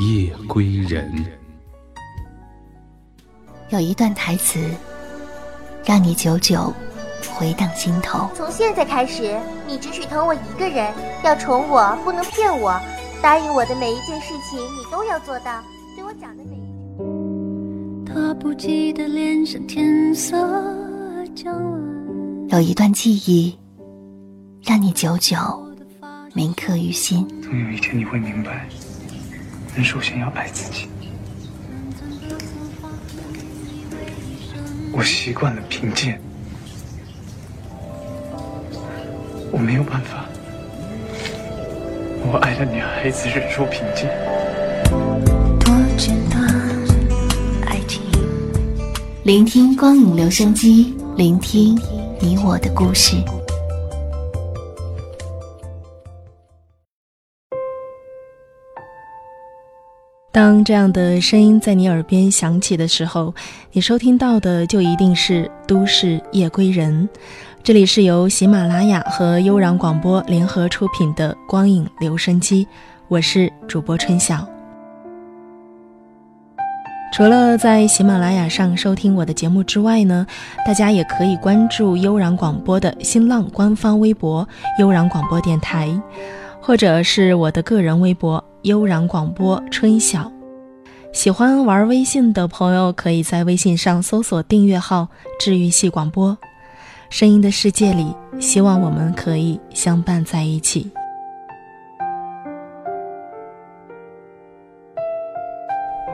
夜归人。有一段台词，让你久久回荡心头。从现在开始，你只许疼我一个人，要宠我，不能骗我。答应我的每一件事情，你都要做到。对我讲的每一句。他不记得脸上天色将晚。有一段记忆，让你久久铭刻于心。总有一天你会明白，人首先要爱自己。我习惯了贫贱，我没有办法。我爱的女孩子忍受贫贱。多简单，爱情。聆听光影留声机，聆听。你我的故事。当这样的声音在你耳边响起的时候，你收听到的就一定是《都市夜归人》。这里是由喜马拉雅和悠然广播联合出品的光影留声机，我是主播春晓。除了在喜马拉雅上收听我的节目之外呢，大家也可以关注悠然广播的新浪官方微博“悠然广播电台”，或者是我的个人微博“悠然广播春晓”。喜欢玩微信的朋友，可以在微信上搜索订阅号“治愈系广播”。声音的世界里，希望我们可以相伴在一起。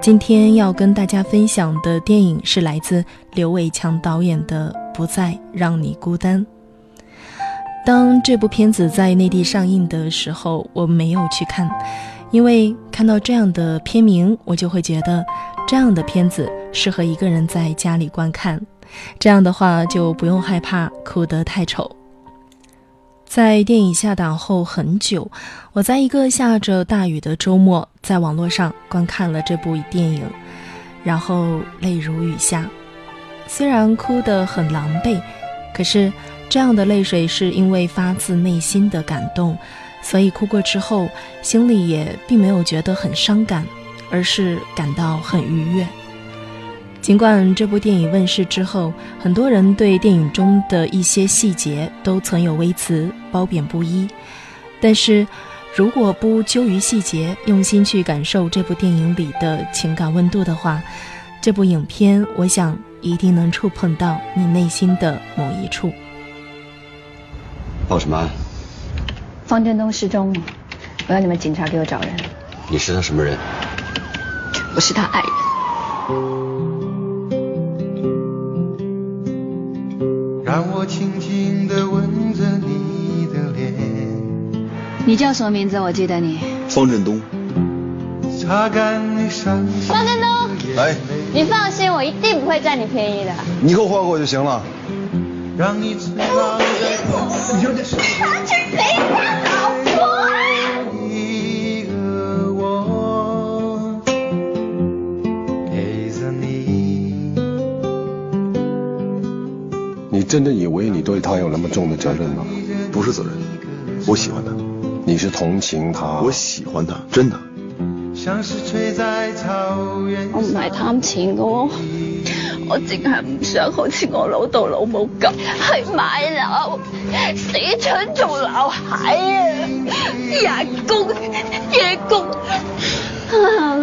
今天要跟大家分享的电影是来自刘伟强导演的《不再让你孤单》。当这部片子在内地上映的时候，我没有去看，因为看到这样的片名，我就会觉得这样的片子适合一个人在家里观看，这样的话就不用害怕哭得太丑。在电影下档后很久，我在一个下着大雨的周末，在网络上观看了这部电影，然后泪如雨下。虽然哭得很狼狈，可是这样的泪水是因为发自内心的感动，所以哭过之后，心里也并没有觉得很伤感，而是感到很愉悦。尽管这部电影问世之后，很多人对电影中的一些细节都存有微词、褒贬不一，但是如果不揪于细节，用心去感受这部电影里的情感温度的话，这部影片我想一定能触碰到你内心的某一处。报什么？方振东失踪了，我要你们警察给我找人。你是他什么人？我是他爱人。让我轻轻地吻着你的脸。你叫什么名字？我记得你。方振东。方振东。来。你放心，我一定不会占你便宜的。你给我换过就行了。让你知道。你？真的以为你对他有那么重的责任吗？不是责任，我喜欢他。你是同情他？我喜欢他，真的。我唔系贪钱噶，我净系唔想好似我老豆老母咁去买楼，死蠢做老蟹啊！日工夜工，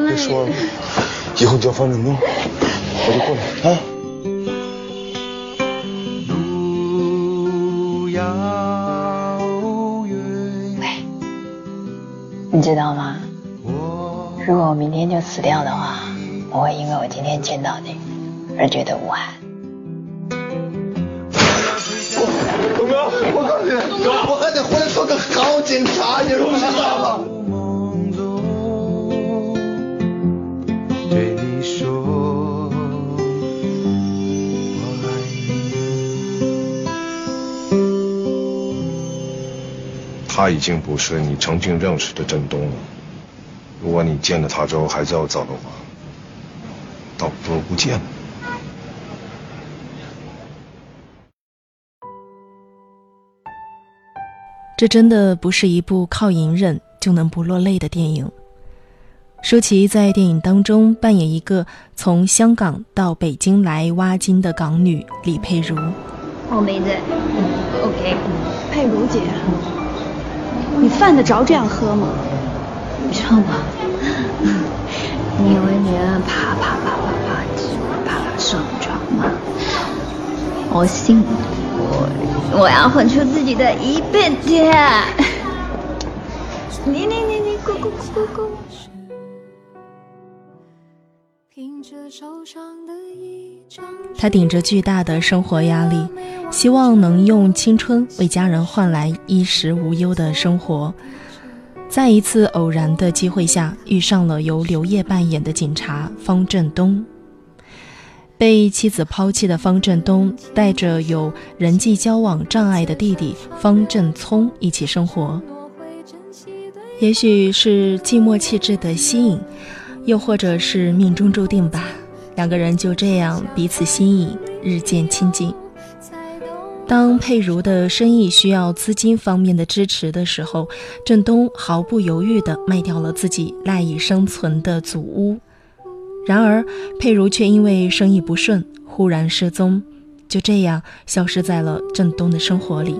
别说了，以后叫方振东，我就过来啊。你知道吗？如果我明天就死掉的话，我会因为我今天见到你而觉得无憾。东哥，我告诉你，哥，我还得回来做个好警察，你知道吗？他已经不是你曾经认识的振东了。如果你见了他之后还是要走的话，倒不如不见了。这真的不是一部靠隐忍就能不落泪的电影。舒淇在电影当中扮演一个从香港到北京来挖金的港女李佩如。我没在。OK。佩如姐，你犯得着这样喝吗？你知道吗。你以为你能啪啪啪啪啪啪啪上床吗？我信我，我要混出自己的一片天。你你你你咕咕咕咕咕。他顶着巨大的生活压力，希望能用青春为家人换来衣食无忧的生活。在一次偶然的机会下，遇上了由刘烨扮演的警察方振东。被妻子抛弃的方振东，带着有人际交往障碍的弟弟方振聪一起生活。也许是寂寞气质的吸引。又或者是命中注定吧，两个人就这样彼此吸引，日渐亲近。当佩如的生意需要资金方面的支持的时候，振东毫不犹豫地卖掉了自己赖以生存的祖屋。然而，佩如却因为生意不顺，忽然失踪，就这样消失在了振东的生活里。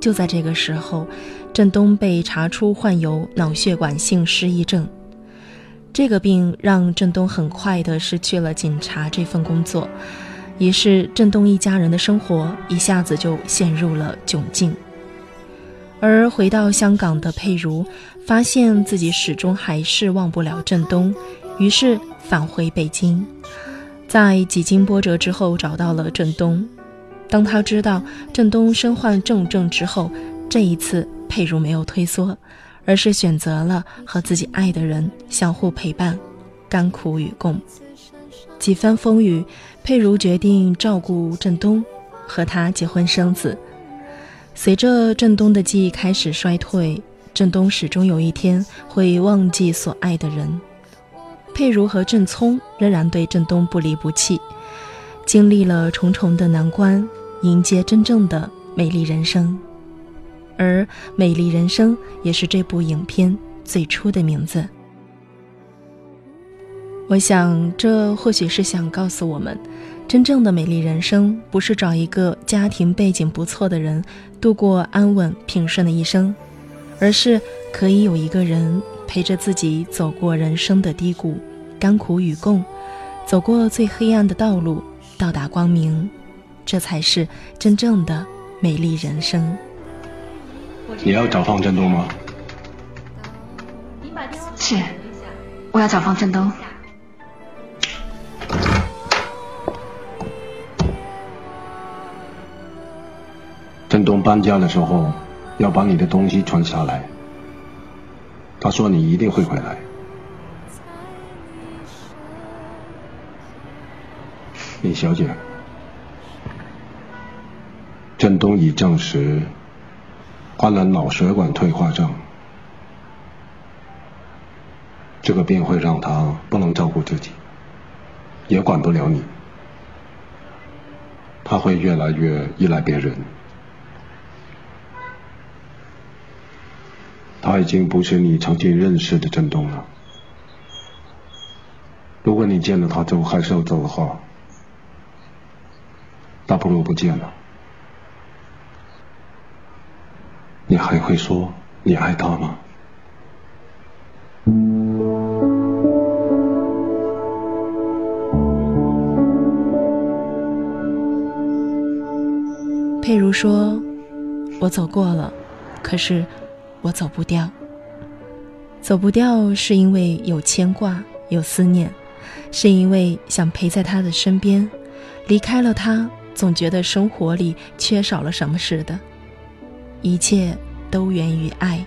就在这个时候，振东被查出患有脑血管性失忆症。这个病让振东很快的失去了警察这份工作，于是振东一家人的生活一下子就陷入了窘境。而回到香港的佩如，发现自己始终还是忘不了振东，于是返回北京，在几经波折之后找到了郑东。当他知道郑东身患重症之后，这一次佩如没有退缩。而是选择了和自己爱的人相互陪伴，甘苦与共。几番风雨，佩如决定照顾郑东，和他结婚生子。随着郑东的记忆开始衰退，郑东始终有一天会忘记所爱的人。佩如和郑聪仍然对郑东不离不弃，经历了重重的难关，迎接真正的美丽人生。而《美丽人生》也是这部影片最初的名字。我想，这或许是想告诉我们，真正的美丽人生不是找一个家庭背景不错的人度过安稳平顺的一生，而是可以有一个人陪着自己走过人生的低谷，甘苦与共，走过最黑暗的道路，到达光明，这才是真正的美丽人生。你要找方振东吗？是，我要找方振东。振东搬家的时候要把你的东西传下来，他说你一定会回来。李小姐，振东已证实。患了脑血管退化症，这个病会让他不能照顾自己，也管不了你，他会越来越依赖别人，他已经不是你曾经认识的振东了。如果你见了他之后还是要走的话，那不如不见了。你还会说你爱他吗？佩如说：“我走过了，可是我走不掉。走不掉是因为有牵挂，有思念，是因为想陪在他的身边。离开了他，总觉得生活里缺少了什么似的。”一切都源于爱。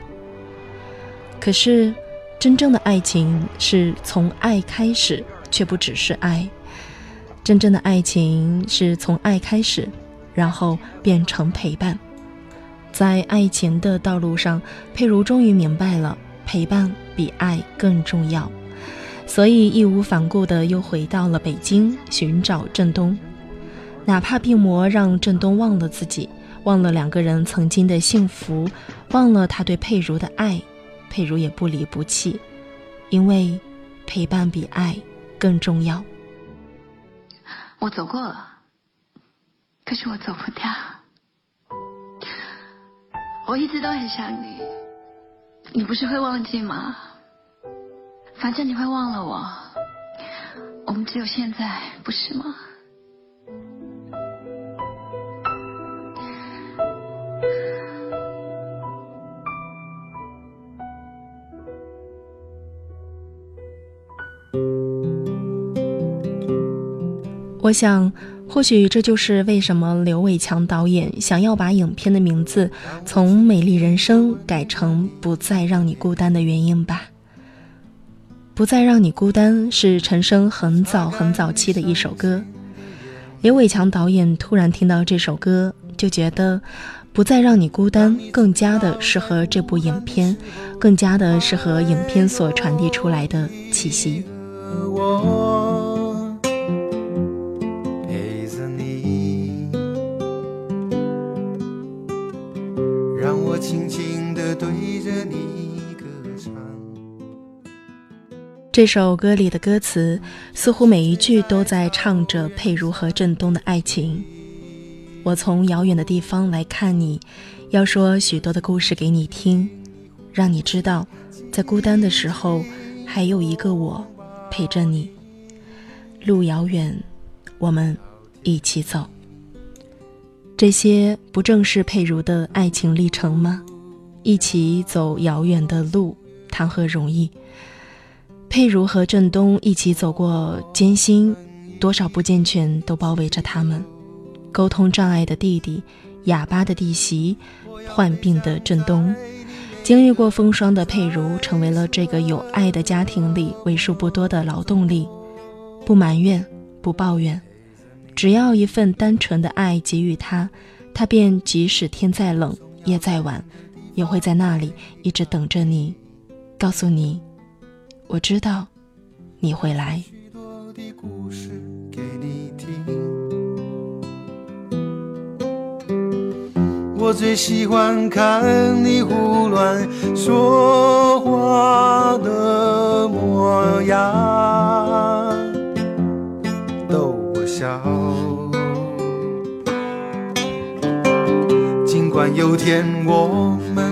可是，真正的爱情是从爱开始，却不只是爱。真正的爱情是从爱开始，然后变成陪伴。在爱情的道路上，佩如终于明白了，陪伴比爱更重要，所以义无反顾的又回到了北京寻找振东。哪怕病魔让振东忘了自己，忘了两个人曾经的幸福，忘了他对佩如的爱，佩如也不离不弃，因为陪伴比爱更重要。我走过了，可是我走不掉。我一直都很想你，你不是会忘记吗？反正你会忘了我，我们只有现在，不是吗？我想，或许这就是为什么刘伟强导演想要把影片的名字从《美丽人生》改成《不再让你孤单》的原因吧。不再让你孤单是陈升很早很早期的一首歌。刘伟强导演突然听到这首歌，就觉得《不再让你孤单》更加的适合这部影片，更加的适合影片所传递出来的气息。这首歌里的歌词，似乎每一句都在唱着佩如和振东的爱情。我从遥远的地方来看你，要说许多的故事给你听，让你知道，在孤单的时候，还有一个我陪着你。路遥远，我们一起走。这些不正是佩如的爱情历程吗？一起走遥远的路，谈何容易？佩如和振东一起走过艰辛，多少不健全都包围着他们。沟通障碍的弟弟，哑巴的弟媳，患病的振东，经历过风霜的佩如，成为了这个有爱的家庭里为数不多的劳动力。不埋怨，不抱怨，只要一份单纯的爱给予他，他便即使天再冷，夜再晚，也会在那里一直等着你，告诉你。我知道你会来。我最喜欢看你胡乱说话的模样，逗我笑。尽管有天我们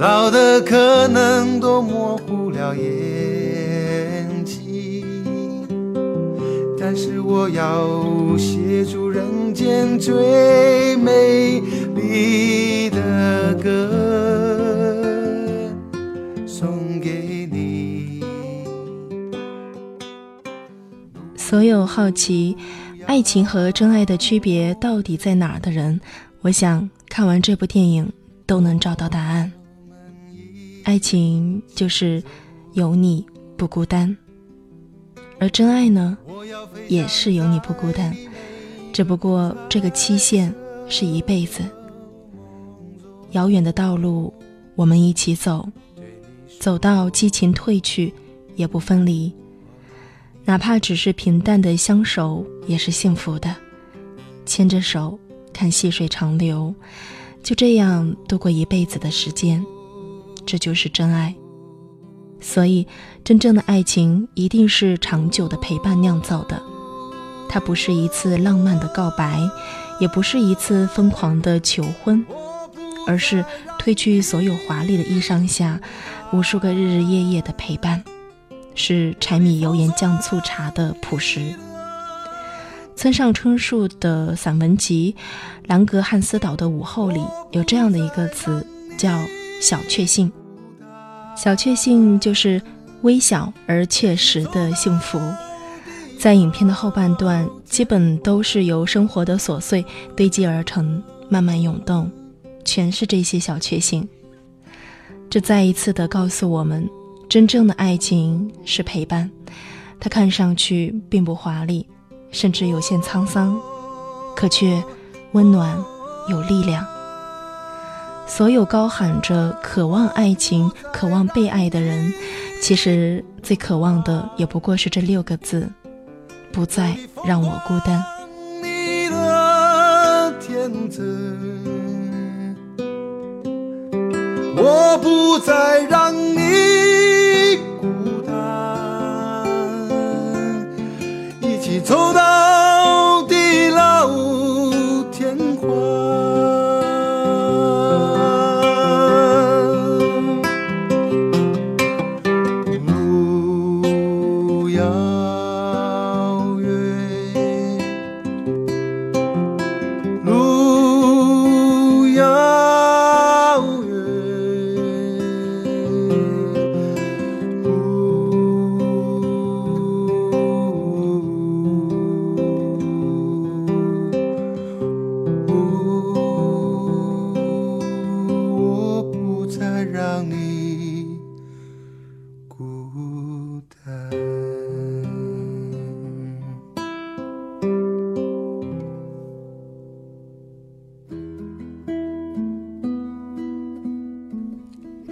老的可能都模糊了眼睛，但是我要写出人间最美丽的歌，送给你。所有好奇爱情和真爱的区别到底在哪儿的人，我想看完这部电影都能找到答案。爱情就是有你不孤单，而真爱呢，也是有你不孤单，只不过这个期限是一辈子。遥远的道路，我们一起走，走到激情褪去也不分离，哪怕只是平淡的相守，也是幸福的。牵着手，看细水长流，就这样度过一辈子的时间。这就是真爱，所以真正的爱情一定是长久的陪伴酿造的。它不是一次浪漫的告白，也不是一次疯狂的求婚，而是褪去所有华丽的衣裳下，无数个日日夜夜的陪伴，是柴米油盐酱醋茶的朴实。村上春树的散文集《兰格汉斯岛的午后》里有这样的一个词，叫。小确幸，小确幸就是微小而确实的幸福。在影片的后半段，基本都是由生活的琐碎堆积而成，慢慢涌动，全是这些小确幸。这再一次的告诉我们，真正的爱情是陪伴。它看上去并不华丽，甚至有些沧桑，可却温暖有力量。所有高喊着渴望爱情、渴望被爱的人，其实最渴望的也不过是这六个字：不再让我孤单。我不再让你孤单，一起走到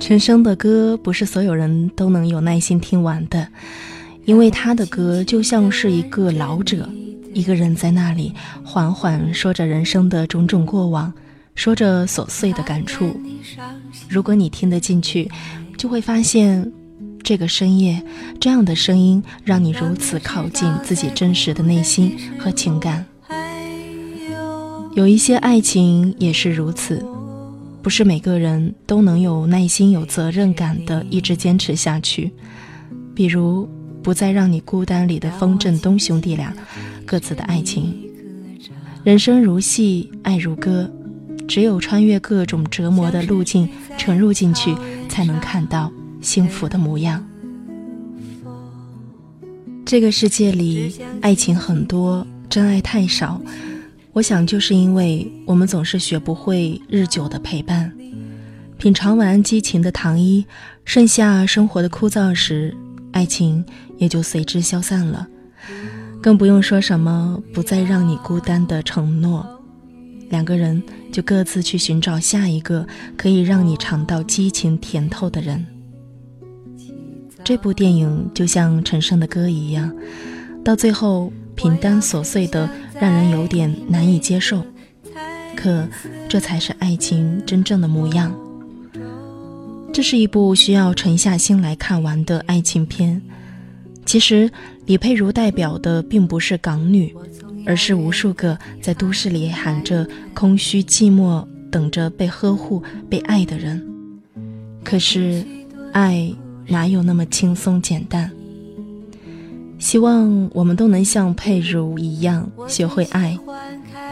陈升的歌不是所有人都能有耐心听完的，因为他的歌就像是一个老者，一个人在那里缓缓说着人生的种种过往，说着琐碎的感触。如果你听得进去，就会发现，这个深夜这样的声音让你如此靠近自己真实的内心和情感。有一些爱情也是如此。不是每个人都能有耐心、有责任感的一直坚持下去。比如《不再让你孤单》里的风振东兄弟俩各自的爱情。人生如戏，爱如歌，只有穿越各种折磨的路径，沉入进去，才能看到幸福的模样。这个世界里，爱情很多，真爱太少。我想，就是因为我们总是学不会日久的陪伴，品尝完激情的糖衣，剩下生活的枯燥时，爱情也就随之消散了。更不用说什么不再让你孤单的承诺，两个人就各自去寻找下一个可以让你尝到激情甜头的人。这部电影就像陈升的歌一样，到最后。平淡琐碎的，让人有点难以接受。可，这才是爱情真正的模样。这是一部需要沉下心来看完的爱情片。其实，李佩茹代表的并不是港女，而是无数个在都市里喊着空虚寂寞、等着被呵护、被爱的人。可是，爱哪有那么轻松简单？希望我们都能像佩如一样学会爱，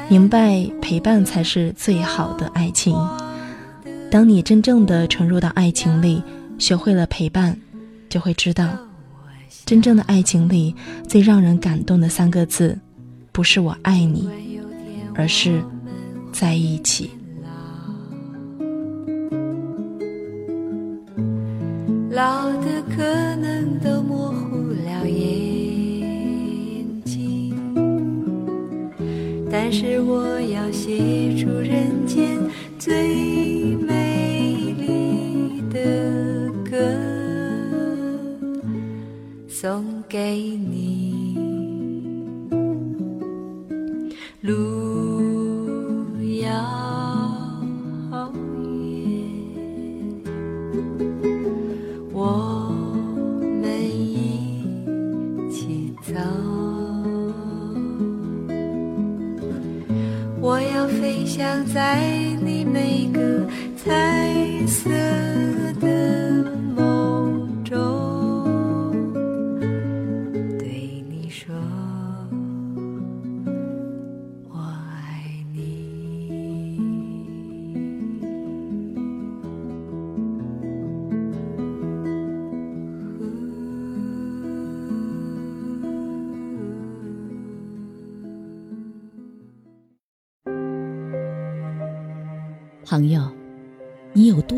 明白陪伴才是最好的爱情。当你真正的沉入到爱情里，学会了陪伴，就会知道，真正的爱情里最让人感动的三个字，不是我爱你，而是在一起。老的可能都模糊但是我要写出人间最美丽的歌，送给你。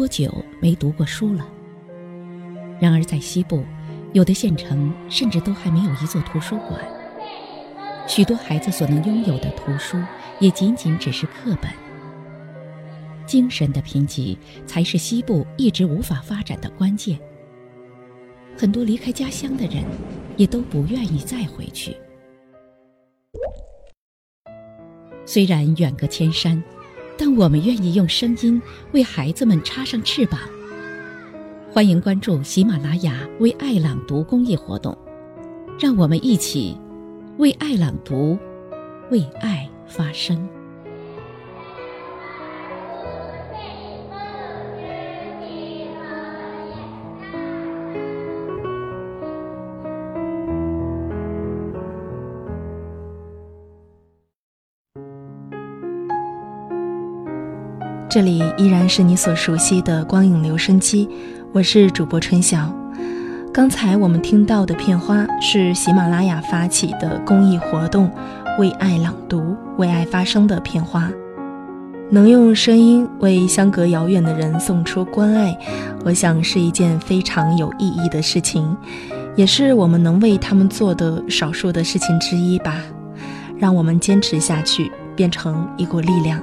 久没读过书了？然而在西部，有的县城甚至都还没有一座图书馆。许多孩子所能拥有的图书，也仅仅只是课本。精神的贫瘠，才是西部一直无法发展的关键。很多离开家乡的人，也都不愿意再回去。虽然远隔千山，但我们愿意用声音为孩子们插上翅膀。欢迎关注喜马拉雅为爱朗读公益活动，让我们一起为爱朗读，为爱发声。这里依然是你所熟悉的光影留声机，我是主播春晓。刚才我们听到的片花是喜马拉雅发起的公益活动“为爱朗读，为爱发声”的片花。能用声音为相隔遥远的人送出关爱，我想是一件非常有意义的事情，也是我们能为他们做的少数的事情之一吧。让我们坚持下去，变成一股力量。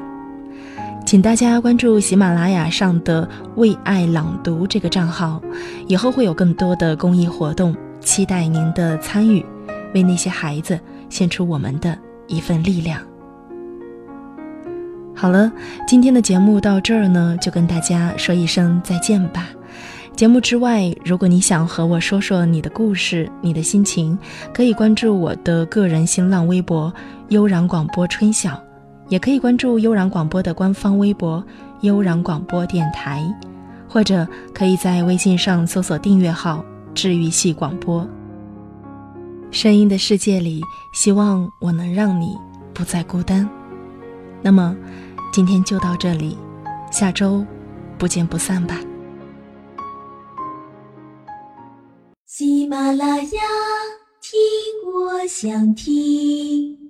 请大家关注喜马拉雅上的“为爱朗读”这个账号，以后会有更多的公益活动，期待您的参与，为那些孩子献出我们的一份力量。好了，今天的节目到这儿呢，就跟大家说一声再见吧。节目之外，如果你想和我说说你的故事、你的心情，可以关注我的个人新浪微博“悠然广播春晓”。也可以关注悠然广播的官方微博“悠然广播电台”，或者可以在微信上搜索订阅号“治愈系广播”。声音的世界里，希望我能让你不再孤单。那么，今天就到这里，下周不见不散吧。喜马拉雅，听我想听。